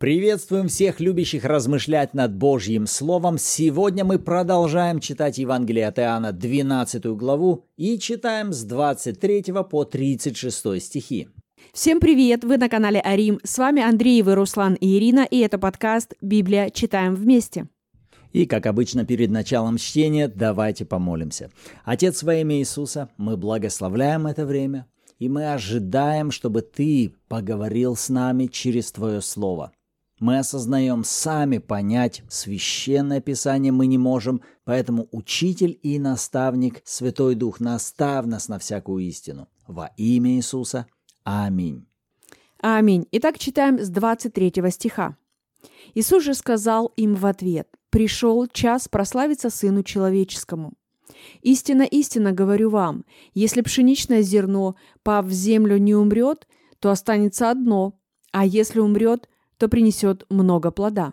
Приветствуем всех любящих размышлять над Божьим Словом. Сегодня мы продолжаем читать Евангелие от Иоанна, 12 главу, и читаем с 23 по 36 стихи. Всем привет! Вы на канале Арим. С вами Андреевы, Руслан и Ирина, и это подкаст «Библия. Читаем вместе». И, как обычно, перед началом чтения давайте помолимся. Отец во имя Иисуса, мы благословляем это время, и мы ожидаем, чтобы Ты поговорил с нами через Твое Слово – мы осознаем сами понять священное писание мы не можем, поэтому учитель и наставник, Святой Дух, наставь нас на всякую истину. Во имя Иисуса. Аминь. Аминь. Итак, читаем с 23 стиха. Иисус же сказал им в ответ, «Пришел час прославиться Сыну Человеческому. Истинно, истинно говорю вам, если пшеничное зерно, пав в землю, не умрет, то останется одно, а если умрет, то принесет много плода.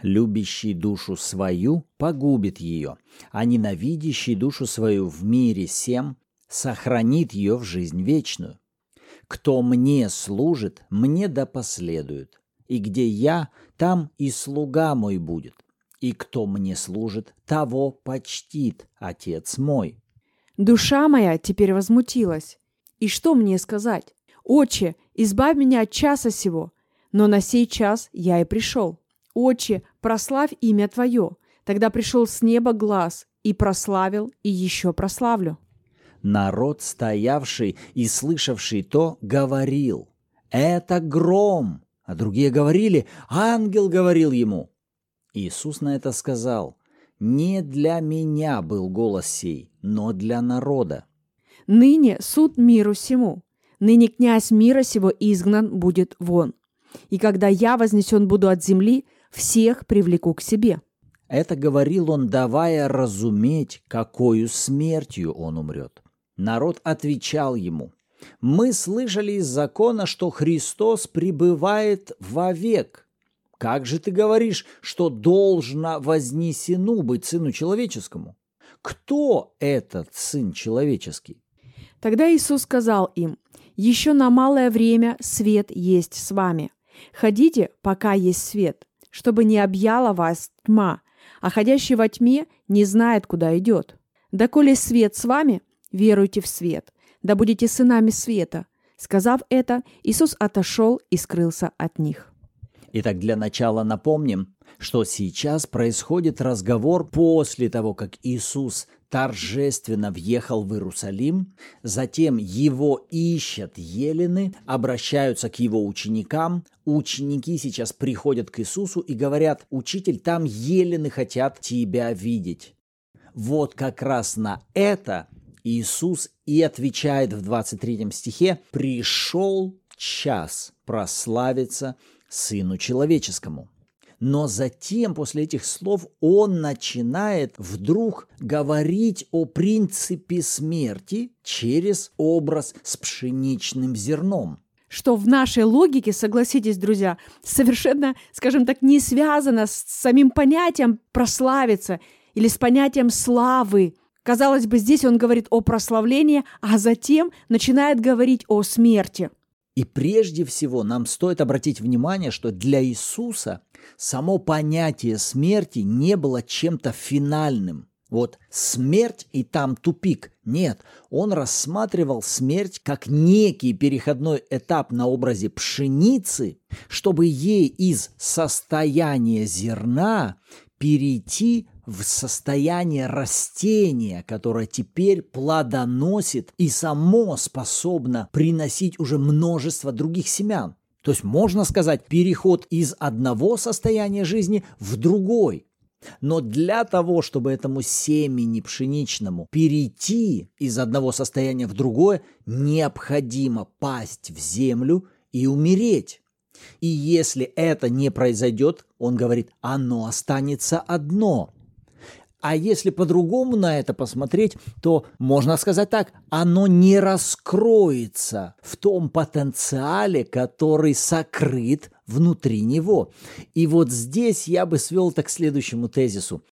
Любящий душу свою погубит ее, а ненавидящий душу свою в мире всем сохранит ее в жизнь вечную. Кто мне служит, мне да последует, и где я, там и слуга мой будет, и кто мне служит, того почтит Отец мой. Душа моя теперь возмутилась. И что мне сказать? Отче, избавь меня от часа сего, но на сей час я и пришел. Отче, прославь имя Твое. Тогда пришел с неба глаз и прославил, и еще прославлю. Народ, стоявший и слышавший то, говорил, «Это гром!» А другие говорили, «Ангел говорил ему!» Иисус на это сказал, «Не для меня был голос сей, но для народа». «Ныне суд миру всему, ныне князь мира сего изгнан будет вон. И когда я вознесен буду от земли, всех привлеку к себе». Это говорил он, давая разуметь, какую смертью он умрет. Народ отвечал ему, «Мы слышали из закона, что Христос пребывает вовек. Как же ты говоришь, что должно вознесену быть Сыну Человеческому? Кто этот Сын Человеческий?» Тогда Иисус сказал им, «Еще на малое время свет есть с вами. Ходите, пока есть свет, чтобы не объяла вас тьма, а ходящий во тьме не знает, куда идет. Да коли свет с вами, веруйте в свет, да будете сынами света». Сказав это, Иисус отошел и скрылся от них. Итак, для начала напомним, что сейчас происходит разговор после того, как Иисус торжественно въехал в Иерусалим, затем его ищут елены, обращаются к его ученикам, ученики сейчас приходят к Иисусу и говорят, «Учитель, там елены хотят тебя видеть». Вот как раз на это Иисус и отвечает в 23 стихе, «Пришел час прославиться Сыну Человеческому». Но затем, после этих слов, он начинает вдруг говорить о принципе смерти через образ с пшеничным зерном что в нашей логике, согласитесь, друзья, совершенно, скажем так, не связано с самим понятием прославиться или с понятием славы. Казалось бы, здесь он говорит о прославлении, а затем начинает говорить о смерти. И прежде всего нам стоит обратить внимание, что для Иисуса само понятие смерти не было чем-то финальным. Вот смерть и там тупик. Нет, он рассматривал смерть как некий переходной этап на образе пшеницы, чтобы ей из состояния зерна перейти в состояние растения, которое теперь плодоносит и само способно приносить уже множество других семян. То есть можно сказать переход из одного состояния жизни в другой. Но для того, чтобы этому семени пшеничному перейти из одного состояния в другое, необходимо пасть в землю и умереть. И если это не произойдет, он говорит, оно останется одно. А если по-другому на это посмотреть, то можно сказать так, оно не раскроется в том потенциале, который сокрыт внутри него. И вот здесь я бы свел так к следующему тезису.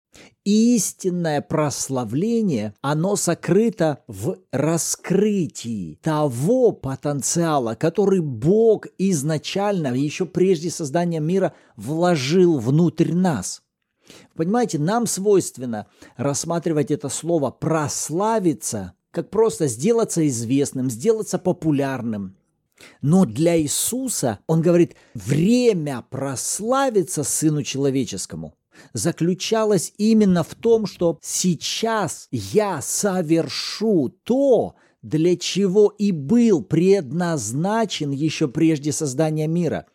Истинное прославление, оно сокрыто в раскрытии того потенциала, который Бог изначально, еще прежде создания мира, вложил внутрь нас. Понимаете, нам свойственно рассматривать это слово «прославиться» как просто сделаться известным, сделаться популярным. Но для Иисуса, он говорит, время прославиться Сыну Человеческому – заключалась именно в том, что сейчас я совершу то, для чего и был предназначен еще прежде создания мира.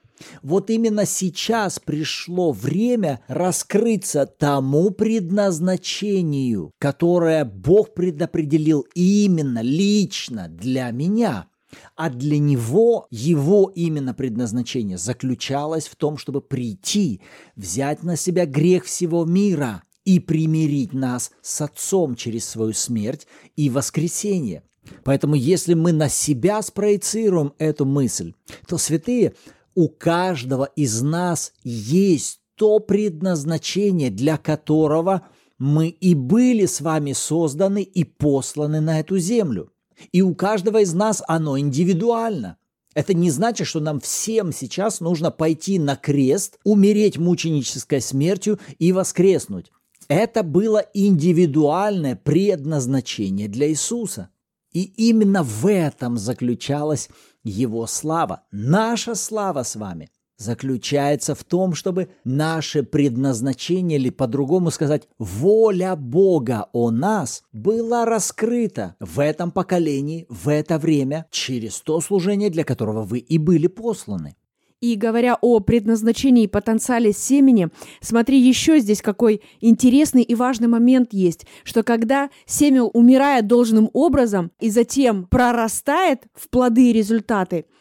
Вот именно сейчас пришло время раскрыться тому предназначению, которое Бог предопределил именно лично для меня – а для него его именно предназначение заключалось в том, чтобы прийти, взять на себя грех всего мира и примирить нас с Отцом через свою смерть и воскресение. Поэтому если мы на себя спроецируем эту мысль, то святые, у каждого из нас есть то предназначение, для которого мы и были с вами созданы и посланы на эту землю. И у каждого из нас оно индивидуально. Это не значит, что нам всем сейчас нужно пойти на крест, умереть мученической смертью и воскреснуть. Это было индивидуальное предназначение для Иисуса. И именно в этом заключалась его слава, наша слава с вами – заключается в том, чтобы наше предназначение, или по-другому сказать, воля Бога о нас была раскрыта в этом поколении, в это время, через то служение, для которого вы и были посланы. И говоря о предназначении и потенциале семени, смотри, еще здесь какой интересный и важный момент есть, что когда семя умирает должным образом и затем прорастает в плоды и результаты –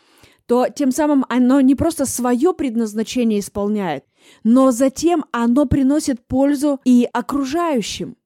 то тем самым оно не просто свое предназначение исполняет, но затем оно приносит пользу и окружающим.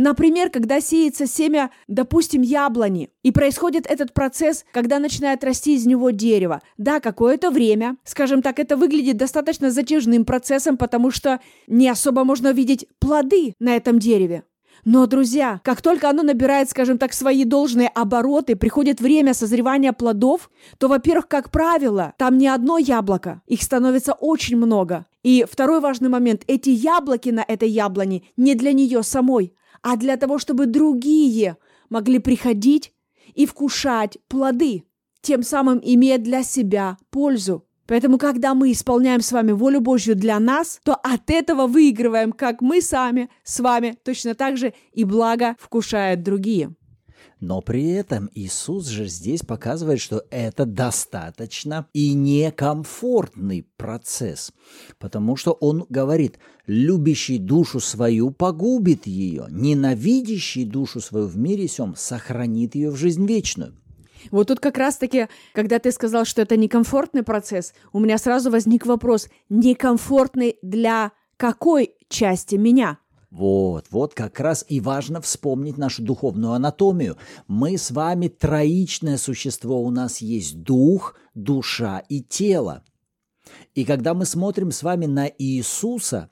Например, когда сеется семя, допустим, яблони, и происходит этот процесс, когда начинает расти из него дерево. Да, какое-то время, скажем так, это выглядит достаточно затяжным процессом, потому что не особо можно видеть плоды на этом дереве. Но, друзья, как только оно набирает, скажем так, свои должные обороты, приходит время созревания плодов, то, во-первых, как правило, там не одно яблоко, их становится очень много. И второй важный момент, эти яблоки на этой яблоне не для нее самой, а для того, чтобы другие могли приходить и вкушать плоды, тем самым имея для себя пользу. Поэтому, когда мы исполняем с вами волю Божью для нас, то от этого выигрываем как мы сами, с вами, точно так же и благо вкушают другие. Но при этом Иисус же здесь показывает, что это достаточно и некомфортный процесс, потому что Он говорит, любящий душу свою погубит ее, ненавидящий душу свою в мире сем сохранит ее в жизнь вечную. Вот тут как раз-таки, когда ты сказал, что это некомфортный процесс, у меня сразу возник вопрос, некомфортный для какой части меня? Вот, вот как раз и важно вспомнить нашу духовную анатомию. Мы с вами троичное существо, у нас есть дух, душа и тело. И когда мы смотрим с вами на Иисуса,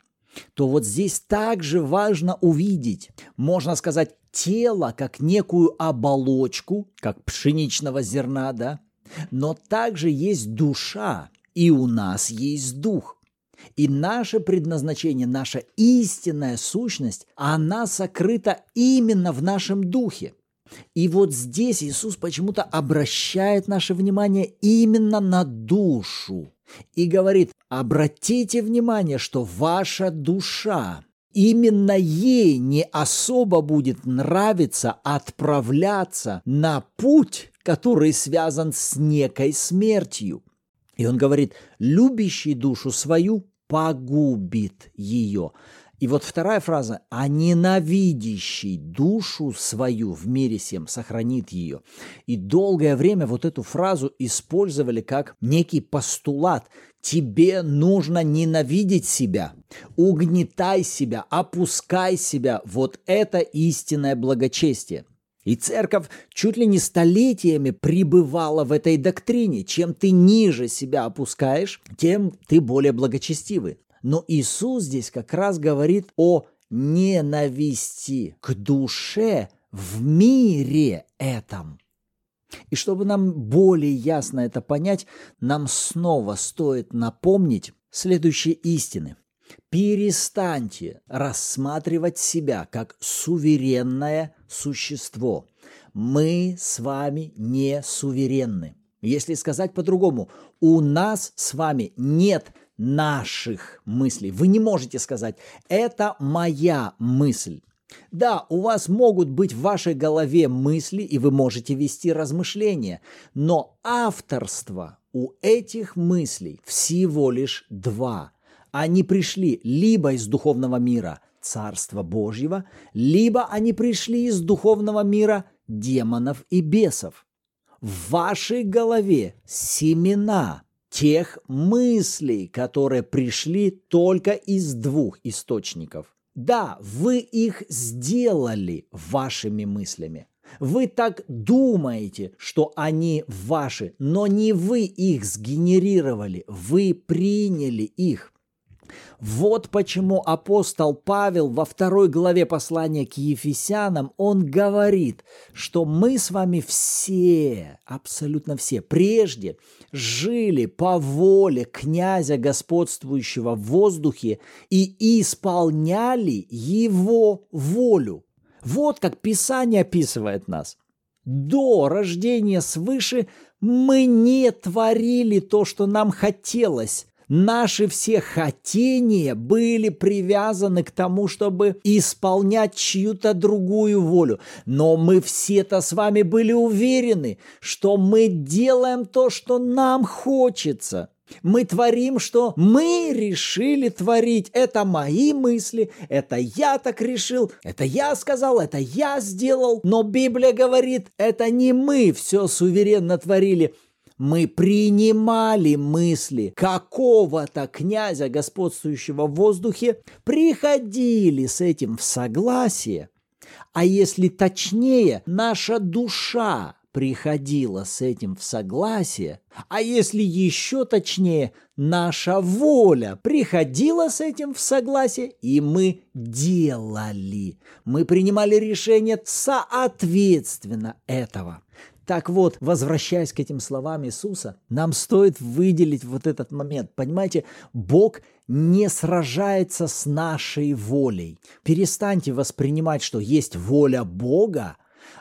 то вот здесь также важно увидеть, можно сказать, тело как некую оболочку, как пшеничного зерна, да, но также есть душа, и у нас есть дух. И наше предназначение, наша истинная сущность, она сокрыта именно в нашем духе. И вот здесь Иисус почему-то обращает наше внимание именно на душу и говорит, обратите внимание, что ваша душа, именно ей не особо будет нравиться отправляться на путь, который связан с некой смертью. И он говорит, любящий душу свою погубит ее. И вот вторая фраза «а ненавидящий душу свою в мире всем сохранит ее». И долгое время вот эту фразу использовали как некий постулат. Тебе нужно ненавидеть себя, угнетай себя, опускай себя. Вот это истинное благочестие. И церковь чуть ли не столетиями пребывала в этой доктрине. Чем ты ниже себя опускаешь, тем ты более благочестивый. Но Иисус здесь как раз говорит о ненависти к душе в мире этом. И чтобы нам более ясно это понять, нам снова стоит напомнить следующие истины. Перестаньте рассматривать себя как суверенное существо. Мы с вами не суверенны. Если сказать по-другому, у нас с вами нет наших мыслей. Вы не можете сказать, это моя мысль. Да, у вас могут быть в вашей голове мысли, и вы можете вести размышления, но авторство у этих мыслей всего лишь два. Они пришли либо из духовного мира Царства Божьего, либо они пришли из духовного мира демонов и бесов. В вашей голове семена тех мыслей, которые пришли только из двух источников. Да, вы их сделали вашими мыслями. Вы так думаете, что они ваши, но не вы их сгенерировали, вы приняли их. Вот почему апостол Павел во второй главе послания к Ефесянам, он говорит, что мы с вами все, абсолютно все, прежде жили по воле князя, господствующего в воздухе, и исполняли его волю. Вот как Писание описывает нас. До рождения свыше мы не творили то, что нам хотелось, Наши все хотения были привязаны к тому, чтобы исполнять чью-то другую волю. Но мы все-то с вами были уверены, что мы делаем то, что нам хочется. Мы творим, что мы решили творить. Это мои мысли, это я так решил, это я сказал, это я сделал. Но Библия говорит, это не мы все суверенно творили, мы принимали мысли какого-то князя, господствующего в воздухе, приходили с этим в согласие, а если точнее, наша душа приходила с этим в согласие, а если еще точнее, наша воля приходила с этим в согласие, и мы делали. Мы принимали решение соответственно этого. Так вот, возвращаясь к этим словам Иисуса, нам стоит выделить вот этот момент. Понимаете, Бог не сражается с нашей волей. Перестаньте воспринимать, что есть воля Бога,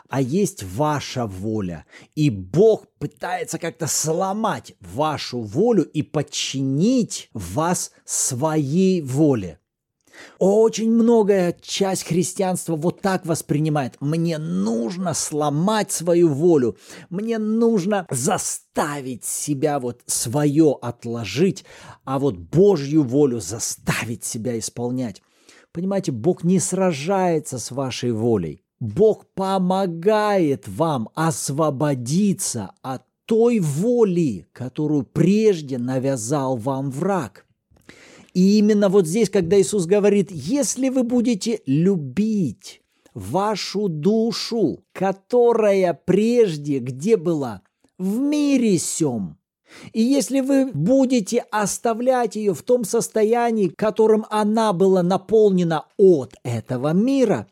а есть ваша воля. И Бог пытается как-то сломать вашу волю и подчинить вас своей воле. Очень многая часть христианства вот так воспринимает. Мне нужно сломать свою волю. Мне нужно заставить себя вот свое отложить, а вот Божью волю заставить себя исполнять. Понимаете, Бог не сражается с вашей волей. Бог помогает вам освободиться от той воли, которую прежде навязал вам враг. И именно вот здесь, когда Иисус говорит, если вы будете любить вашу душу, которая прежде где была? В мире сем. И если вы будете оставлять ее в том состоянии, которым она была наполнена от этого мира,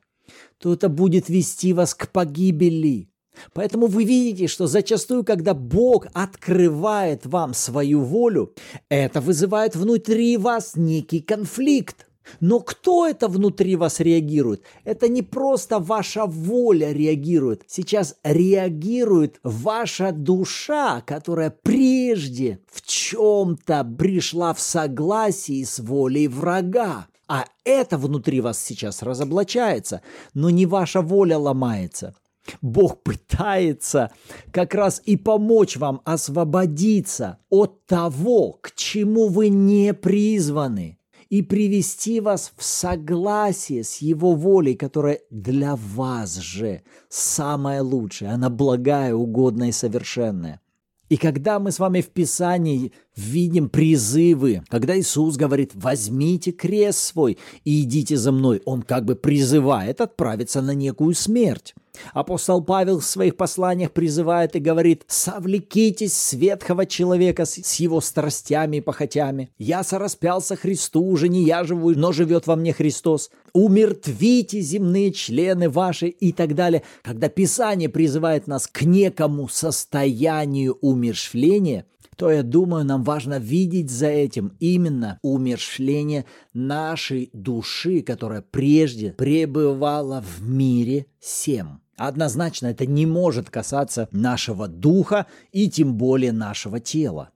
то это будет вести вас к погибели. Поэтому вы видите, что зачастую, когда Бог открывает вам свою волю, это вызывает внутри вас некий конфликт. Но кто это внутри вас реагирует? Это не просто ваша воля реагирует. Сейчас реагирует ваша душа, которая прежде в чем-то пришла в согласии с волей врага. А это внутри вас сейчас разоблачается, но не ваша воля ломается – Бог пытается как раз и помочь вам освободиться от того, к чему вы не призваны, и привести вас в согласие с Его волей, которая для вас же самая лучшая, она благая, угодная и совершенная. И когда мы с вами в Писании видим призывы, когда Иисус говорит «возьмите крест свой и идите за мной», Он как бы призывает отправиться на некую смерть. Апостол Павел в своих посланиях призывает и говорит, «Совлекитесь с ветхого человека с, его страстями и похотями. Я сораспялся Христу, уже не я живу, но живет во мне Христос. Умертвите земные члены ваши» и так далее. Когда Писание призывает нас к некому состоянию умершвления – то я думаю, нам важно видеть за этим именно умершление нашей души, которая прежде пребывала в мире всем. Однозначно это не может касаться нашего духа и тем более нашего тела.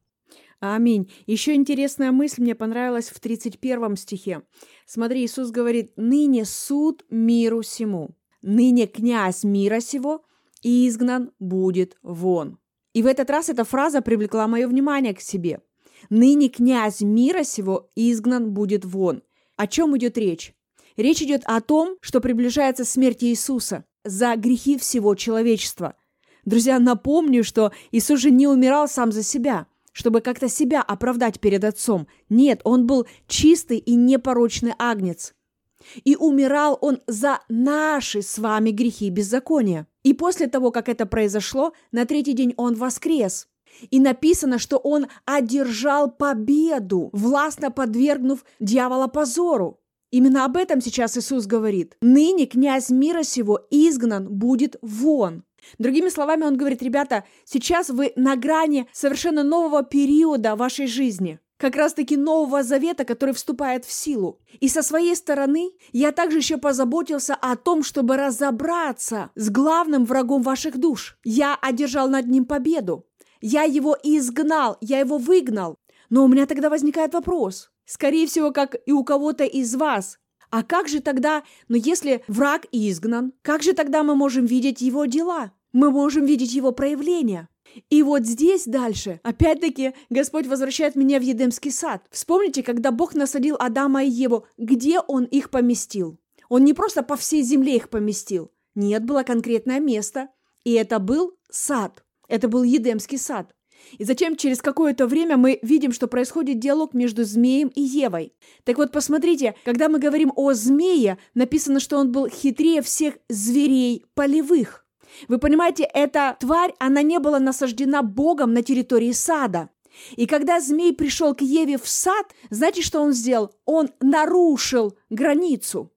Аминь. Еще интересная мысль мне понравилась в 31 стихе. Смотри, Иисус говорит, «Ныне суд миру сему, ныне князь мира сего изгнан будет вон». И в этот раз эта фраза привлекла мое внимание к себе. «Ныне князь мира сего изгнан будет вон». О чем идет речь? Речь идет о том, что приближается смерть Иисуса за грехи всего человечества. Друзья, напомню, что Иисус же не умирал сам за себя, чтобы как-то себя оправдать перед Отцом. Нет, Он был чистый и непорочный агнец. И умирал Он за наши с вами грехи и беззакония. И после того, как это произошло, на третий день он воскрес. И написано, что он одержал победу, властно подвергнув дьявола позору. Именно об этом сейчас Иисус говорит. «Ныне князь мира сего изгнан будет вон». Другими словами, он говорит, ребята, сейчас вы на грани совершенно нового периода вашей жизни – как раз-таки Нового Завета, который вступает в силу. И со своей стороны я также еще позаботился о том, чтобы разобраться с главным врагом ваших душ. Я одержал над ним победу. Я его изгнал, я его выгнал. Но у меня тогда возникает вопрос. Скорее всего, как и у кого-то из вас. А как же тогда, но ну, если враг изгнан, как же тогда мы можем видеть его дела? Мы можем видеть его проявления. И вот здесь дальше, опять-таки, Господь возвращает меня в Едемский сад. Вспомните, когда Бог насадил Адама и Еву, где Он их поместил? Он не просто по всей земле их поместил. Нет, было конкретное место. И это был сад. Это был Едемский сад. И затем через какое-то время мы видим, что происходит диалог между змеем и Евой. Так вот, посмотрите, когда мы говорим о змее, написано, что он был хитрее всех зверей полевых. Вы понимаете, эта тварь, она не была насаждена Богом на территории сада. И когда змей пришел к Еве в сад, знаете, что он сделал? Он нарушил границу.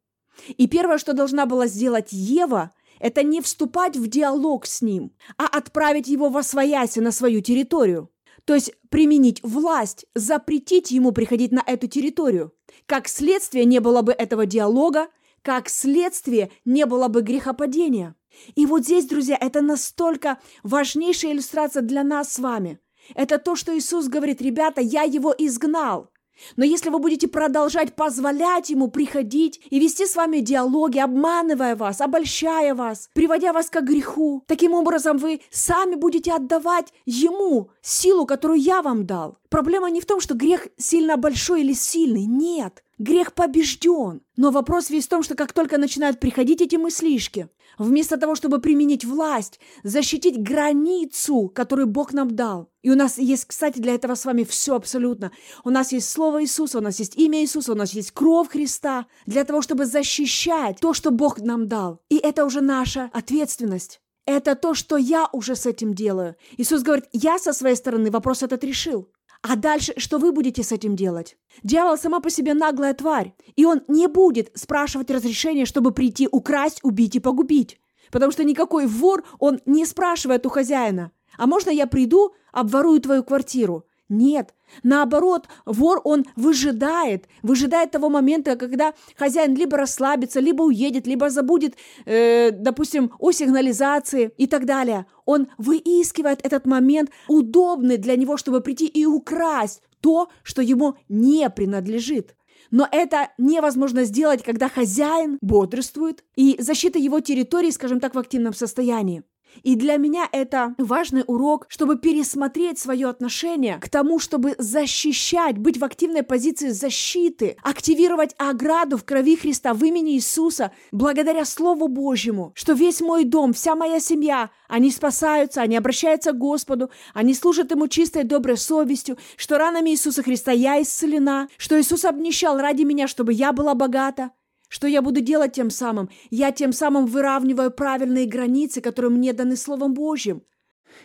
И первое, что должна была сделать Ева, это не вступать в диалог с ним, а отправить его во свояси на свою территорию. То есть применить власть, запретить ему приходить на эту территорию. Как следствие не было бы этого диалога, как следствие не было бы грехопадения. И вот здесь, друзья, это настолько важнейшая иллюстрация для нас с вами. Это то, что Иисус говорит, ребята, я его изгнал. Но если вы будете продолжать позволять ему приходить и вести с вами диалоги, обманывая вас, обольщая вас, приводя вас к греху, таким образом вы сами будете отдавать ему силу, которую я вам дал. Проблема не в том, что грех сильно большой или сильный. Нет. Грех побежден. Но вопрос весь в том, что как только начинают приходить эти мыслишки, вместо того, чтобы применить власть, защитить границу, которую Бог нам дал. И у нас есть, кстати, для этого с вами все абсолютно. У нас есть Слово Иисуса, у нас есть имя Иисуса, у нас есть кровь Христа, для того, чтобы защищать то, что Бог нам дал. И это уже наша ответственность. Это то, что я уже с этим делаю. Иисус говорит, я со своей стороны вопрос этот решил. А дальше что вы будете с этим делать? Дьявол сама по себе наглая тварь, и он не будет спрашивать разрешения, чтобы прийти украсть, убить и погубить. Потому что никакой вор, он не спрашивает у хозяина. А можно я приду, обворую твою квартиру? Нет, наоборот, вор, он выжидает, выжидает того момента, когда хозяин либо расслабится, либо уедет, либо забудет, э, допустим, о сигнализации и так далее. Он выискивает этот момент, удобный для него, чтобы прийти и украсть то, что ему не принадлежит. Но это невозможно сделать, когда хозяин бодрствует и защита его территории, скажем так, в активном состоянии. И для меня это важный урок, чтобы пересмотреть свое отношение к тому, чтобы защищать, быть в активной позиции защиты, активировать ограду в крови Христа в имени Иисуса, благодаря Слову Божьему, что весь мой дом, вся моя семья, они спасаются, они обращаются к Господу, они служат Ему чистой доброй совестью, что ранами Иисуса Христа я исцелена, что Иисус обнищал ради меня, чтобы я была богата, Что я буду делать тем самым? Я тем самым выравниваю правильные границы, которые мне даны Словом Божьим.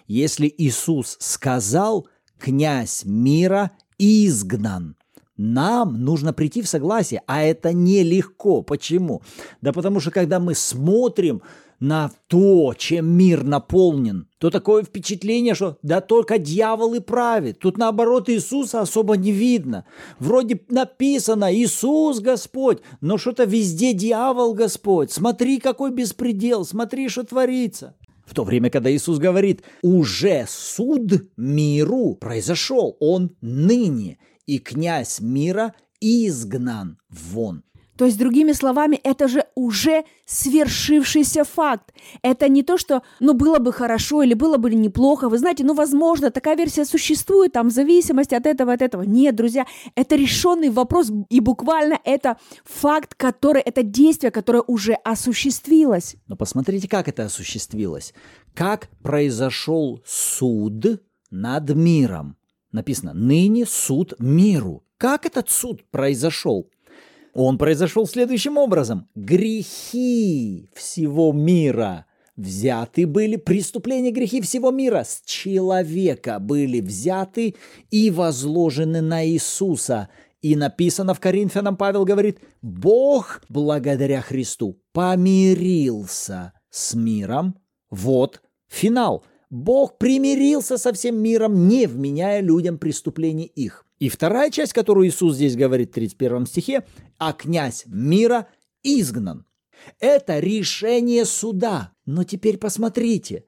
Если Иисус сказал, князь мира изгнан, нам нужно прийти в согласие, а это нелегко. Почему? Да потому что когда мы смотрим на то, чем мир наполнен, то такое впечатление, что да только дьявол и правит. Тут наоборот Иисуса особо не видно. Вроде написано «Иисус Господь», но что-то везде дьявол Господь. Смотри, какой беспредел, смотри, что творится. В то время, когда Иисус говорит, уже суд миру произошел, он ныне, и князь мира изгнан вон. То есть, другими словами, это же уже свершившийся факт. Это не то, что, ну, было бы хорошо или было бы неплохо. Вы знаете, ну, возможно, такая версия существует, там, в зависимости от этого, от этого. Нет, друзья, это решенный вопрос, и буквально это факт, который, это действие, которое уже осуществилось. Но посмотрите, как это осуществилось. Как произошел суд над миром. Написано, ныне суд миру. Как этот суд произошел? Он произошел следующим образом. Грехи всего мира взяты были, преступления, грехи всего мира с человека были взяты и возложены на Иисуса. И написано в Коринфянам, Павел говорит, Бог благодаря Христу помирился с миром. Вот финал. Бог примирился со всем миром, не вменяя людям преступлений их. И вторая часть, которую Иисус здесь говорит в 31 стихе, а князь мира изгнан. Это решение суда. Но теперь посмотрите.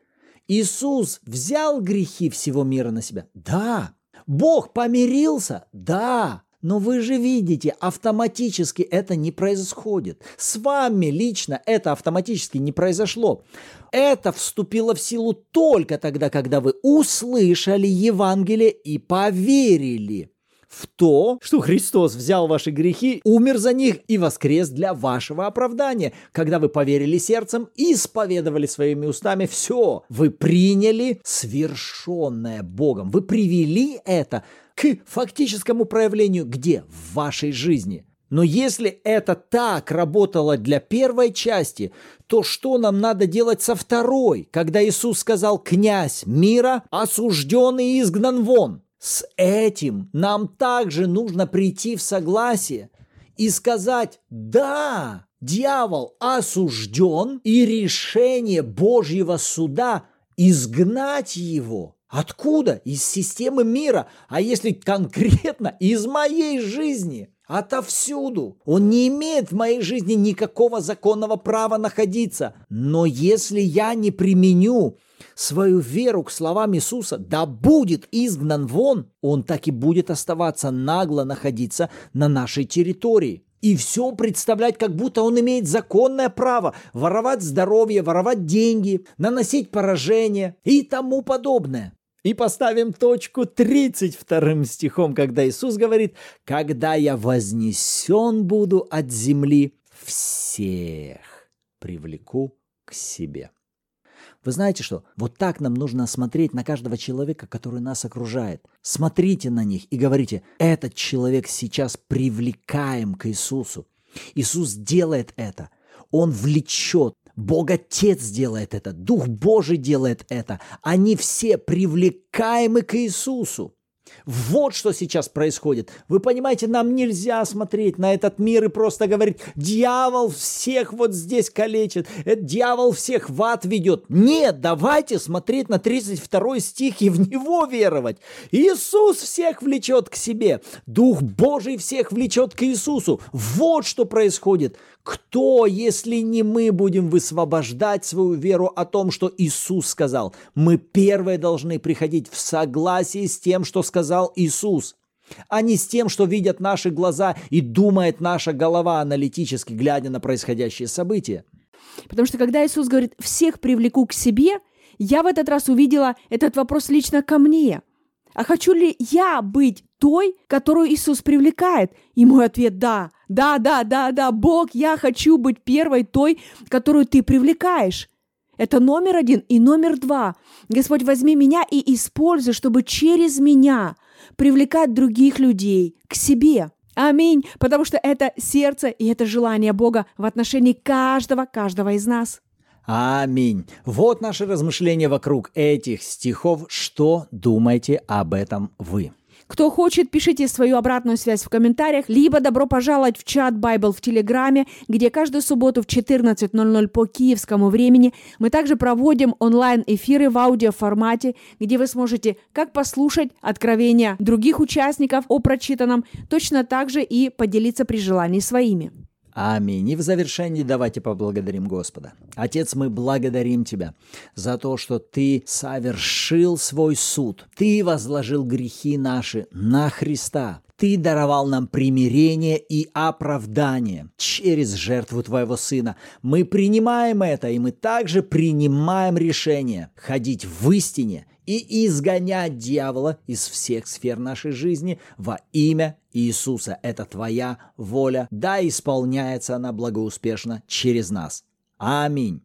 Иисус взял грехи всего мира на себя? Да. Бог помирился? Да. Но вы же видите, автоматически это не происходит. С вами лично это автоматически не произошло. Это вступило в силу только тогда, когда вы услышали Евангелие и поверили в то, что Христос взял ваши грехи, умер за них и воскрес для вашего оправдания. Когда вы поверили сердцем и исповедовали своими устами, все, вы приняли свершенное Богом. Вы привели это к фактическому проявлению где? В вашей жизни. Но если это так работало для первой части, то что нам надо делать со второй, когда Иисус сказал «Князь мира осужден и изгнан вон»? С этим нам также нужно прийти в согласие и сказать «Да, дьявол осужден, и решение Божьего суда изгнать его». Откуда? Из системы мира. А если конкретно из моей жизни – отовсюду. Он не имеет в моей жизни никакого законного права находиться. Но если я не применю свою веру к словам Иисуса, да будет изгнан вон, он так и будет оставаться нагло находиться на нашей территории. И все представлять, как будто он имеет законное право воровать здоровье, воровать деньги, наносить поражение и тому подобное. И поставим точку 32 стихом, когда Иисус говорит, «Когда я вознесен буду от земли, всех привлеку к себе». Вы знаете что? Вот так нам нужно смотреть на каждого человека, который нас окружает. Смотрите на них и говорите, этот человек сейчас привлекаем к Иисусу. Иисус делает это. Он влечет, Бог Отец делает это, Дух Божий делает это. Они все привлекаемы к Иисусу. Вот что сейчас происходит. Вы понимаете, нам нельзя смотреть на этот мир и просто говорить, дьявол всех вот здесь калечит, это дьявол всех в ад ведет. Нет, давайте смотреть на 32 стих и в него веровать. Иисус всех влечет к себе. Дух Божий всех влечет к Иисусу. Вот что происходит. Кто, если не мы, будем высвобождать свою веру о том, что Иисус сказал? Мы первые должны приходить в согласие с тем, что сказал Иисус, а не с тем, что видят наши глаза и думает наша голова аналитически, глядя на происходящие события. Потому что когда Иисус говорит «всех привлеку к себе», я в этот раз увидела этот вопрос лично ко мне. А хочу ли я быть той, которую Иисус привлекает? И мой ответ – да. Да, да, да, да, Бог, я хочу быть первой той, которую ты привлекаешь. Это номер один и номер два. Господь, возьми меня и используй, чтобы через меня привлекать других людей к себе. Аминь. Потому что это сердце и это желание Бога в отношении каждого, каждого из нас. Аминь. Вот наши размышления вокруг этих стихов. Что думаете об этом вы? Кто хочет, пишите свою обратную связь в комментариях, либо добро пожаловать в чат Bible в Телеграме, где каждую субботу в 14.00 по киевскому времени мы также проводим онлайн-эфиры в аудиоформате, где вы сможете как послушать откровения других участников о прочитанном, точно так же и поделиться при желании своими. Аминь. И в завершении давайте поблагодарим Господа. Отец, мы благодарим Тебя за то, что Ты совершил свой суд. Ты возложил грехи наши на Христа. Ты даровал нам примирение и оправдание через жертву Твоего Сына. Мы принимаем это, и мы также принимаем решение ходить в истине и изгонять дьявола из всех сфер нашей жизни во имя Иисуса. Это Твоя воля. Да, исполняется она благоуспешно через нас. Аминь.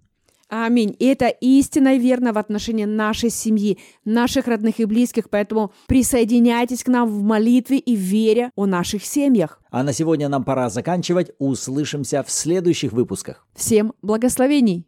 Аминь. И это истинно верно в отношении нашей семьи, наших родных и близких, поэтому присоединяйтесь к нам в молитве и вере о наших семьях. А на сегодня нам пора заканчивать. Услышимся в следующих выпусках. Всем благословений!